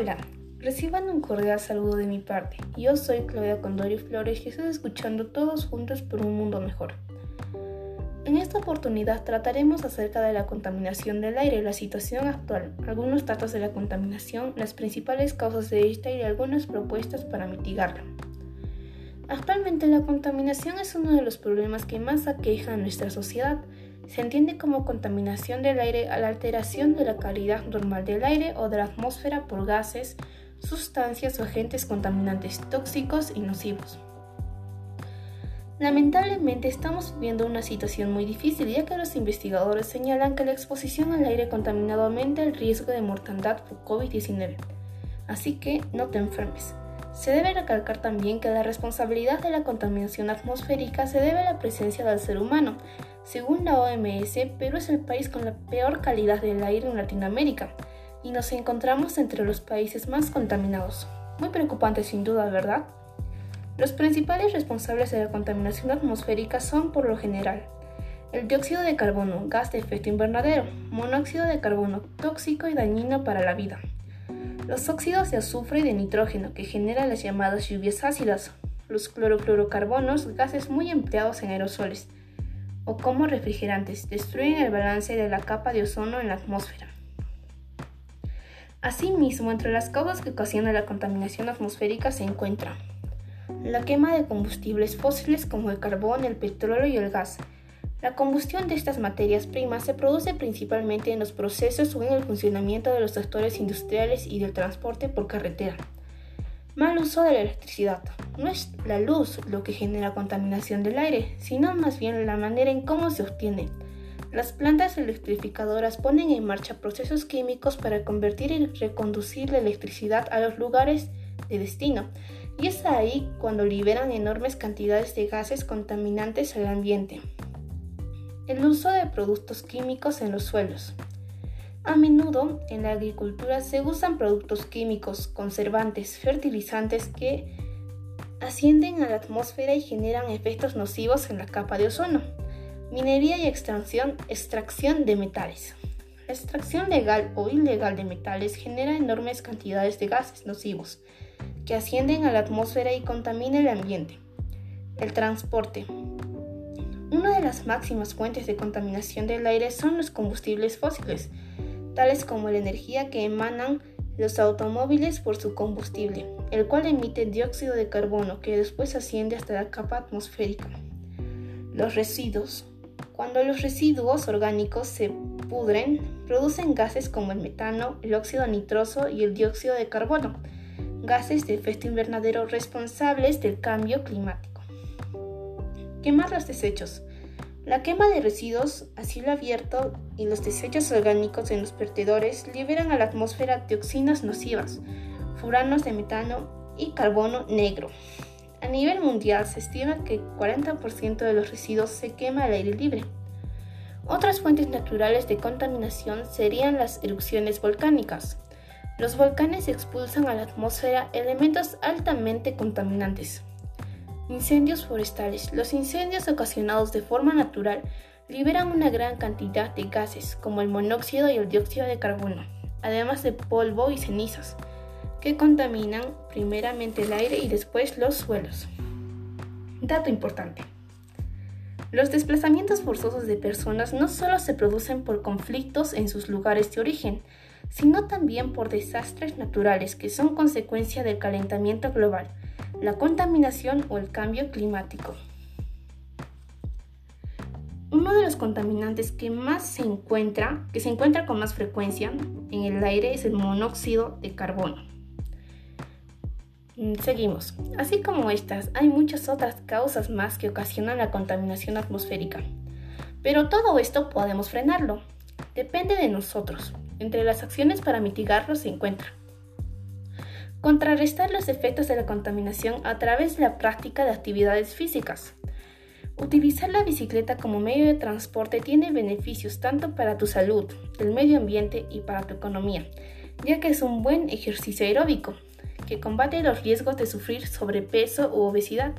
Hola, reciban un cordial saludo de mi parte. Yo soy Claudia Condori Flores y estoy escuchando todos juntos por un mundo mejor. En esta oportunidad trataremos acerca de la contaminación del aire, la situación actual, algunos datos de la contaminación, las principales causas de esta y algunas propuestas para mitigarla. Actualmente la contaminación es uno de los problemas que más aqueja a nuestra sociedad se entiende como contaminación del aire a la alteración de la calidad normal del aire o de la atmósfera por gases, sustancias o agentes contaminantes tóxicos y nocivos. Lamentablemente estamos viviendo una situación muy difícil ya que los investigadores señalan que la exposición al aire contaminado aumenta el riesgo de mortandad por COVID-19. Así que no te enfermes. Se debe recalcar también que la responsabilidad de la contaminación atmosférica se debe a la presencia del ser humano, según la OMS, Perú es el país con la peor calidad del aire en Latinoamérica y nos encontramos entre los países más contaminados. Muy preocupante sin duda, ¿verdad? Los principales responsables de la contaminación atmosférica son, por lo general, el dióxido de carbono, gas de efecto invernadero, monóxido de carbono, tóxico y dañino para la vida, los óxidos de azufre y de nitrógeno, que generan las llamadas lluvias ácidas, los clorofluorocarbonos, gases muy empleados en aerosoles, o como refrigerantes destruyen el balance de la capa de ozono en la atmósfera. Asimismo, entre las causas que ocasionan la contaminación atmosférica se encuentra la quema de combustibles fósiles como el carbón, el petróleo y el gas. La combustión de estas materias primas se produce principalmente en los procesos o en el funcionamiento de los sectores industriales y del transporte por carretera. Mal uso de la electricidad. No es la luz lo que genera contaminación del aire, sino más bien la manera en cómo se obtiene. Las plantas electrificadoras ponen en marcha procesos químicos para convertir y reconducir la electricidad a los lugares de destino, y es ahí cuando liberan enormes cantidades de gases contaminantes al ambiente. El uso de productos químicos en los suelos. A menudo en la agricultura se usan productos químicos, conservantes, fertilizantes que ascienden a la atmósfera y generan efectos nocivos en la capa de ozono. Minería y extracción, extracción de metales. La extracción legal o ilegal de metales genera enormes cantidades de gases nocivos que ascienden a la atmósfera y contaminan el ambiente. El transporte. Una de las máximas fuentes de contaminación del aire son los combustibles fósiles tales como la energía que emanan los automóviles por su combustible, el cual emite dióxido de carbono que después asciende hasta la capa atmosférica. Los residuos. Cuando los residuos orgánicos se pudren, producen gases como el metano, el óxido nitroso y el dióxido de carbono, gases de efecto invernadero responsables del cambio climático. Quemar los desechos. La quema de residuos a cielo abierto y los desechos orgánicos en los vertedores liberan a la atmósfera dioxinas nocivas, furanos de metano y carbono negro. A nivel mundial se estima que 40% de los residuos se quema al aire libre. Otras fuentes naturales de contaminación serían las erupciones volcánicas. Los volcanes expulsan a la atmósfera elementos altamente contaminantes, Incendios forestales. Los incendios ocasionados de forma natural liberan una gran cantidad de gases como el monóxido y el dióxido de carbono, además de polvo y cenizas, que contaminan primeramente el aire y después los suelos. Dato importante. Los desplazamientos forzosos de personas no solo se producen por conflictos en sus lugares de origen, sino también por desastres naturales que son consecuencia del calentamiento global, la contaminación o el cambio climático. Uno de los contaminantes que más se encuentra, que se encuentra con más frecuencia en el aire es el monóxido de carbono. Mm, seguimos. Así como estas, hay muchas otras causas más que ocasionan la contaminación atmosférica. Pero todo esto podemos frenarlo. Depende de nosotros. Entre las acciones para mitigarlo se encuentra Contrarrestar los efectos de la contaminación a través de la práctica de actividades físicas. Utilizar la bicicleta como medio de transporte tiene beneficios tanto para tu salud, el medio ambiente y para tu economía, ya que es un buen ejercicio aeróbico que combate los riesgos de sufrir sobrepeso u obesidad.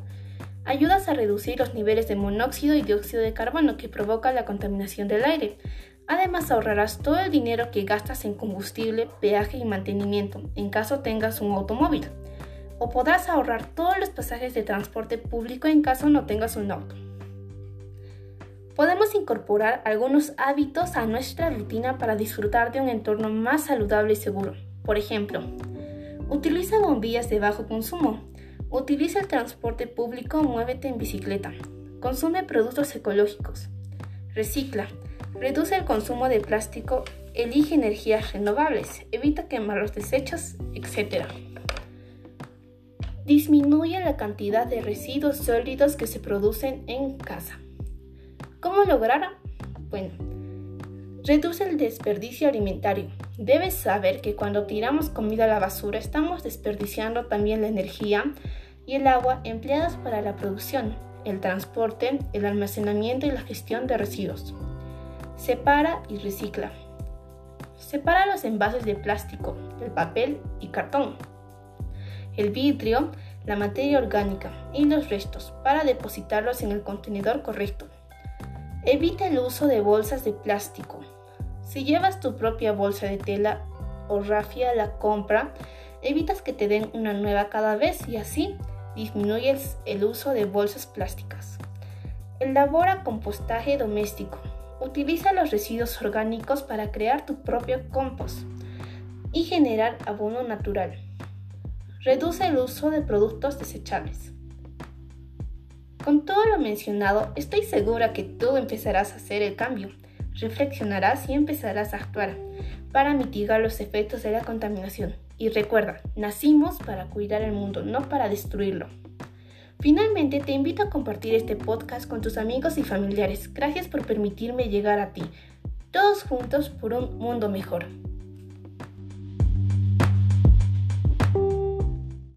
Ayudas a reducir los niveles de monóxido y dióxido de carbono que provoca la contaminación del aire, Además ahorrarás todo el dinero que gastas en combustible, peaje y mantenimiento en caso tengas un automóvil. O podrás ahorrar todos los pasajes de transporte público en caso no tengas un auto. Podemos incorporar algunos hábitos a nuestra rutina para disfrutar de un entorno más saludable y seguro. Por ejemplo, utiliza bombillas de bajo consumo. Utiliza el transporte público, muévete en bicicleta. Consume productos ecológicos. Recicla. Reduce el consumo de plástico. Elige energías renovables. Evita quemar los desechos, etc. Disminuye la cantidad de residuos sólidos que se producen en casa. ¿Cómo lograrlo? Bueno, reduce el desperdicio alimentario. Debes saber que cuando tiramos comida a la basura estamos desperdiciando también la energía y el agua empleadas para la producción, el transporte, el almacenamiento y la gestión de residuos. Separa y recicla. Separa los envases de plástico, el papel y cartón, el vidrio, la materia orgánica y los restos para depositarlos en el contenedor correcto. Evita el uso de bolsas de plástico. Si llevas tu propia bolsa de tela o rafia la compra, evitas que te den una nueva cada vez y así disminuyes el uso de bolsas plásticas. Elabora compostaje doméstico. Utiliza los residuos orgánicos para crear tu propio compost y generar abono natural. Reduce el uso de productos desechables. Con todo lo mencionado, estoy segura que tú empezarás a hacer el cambio, reflexionarás y empezarás a actuar para mitigar los efectos de la contaminación. Y recuerda, nacimos para cuidar el mundo, no para destruirlo. Finalmente, te invito a compartir este podcast con tus amigos y familiares. Gracias por permitirme llegar a ti, todos juntos por un mundo mejor.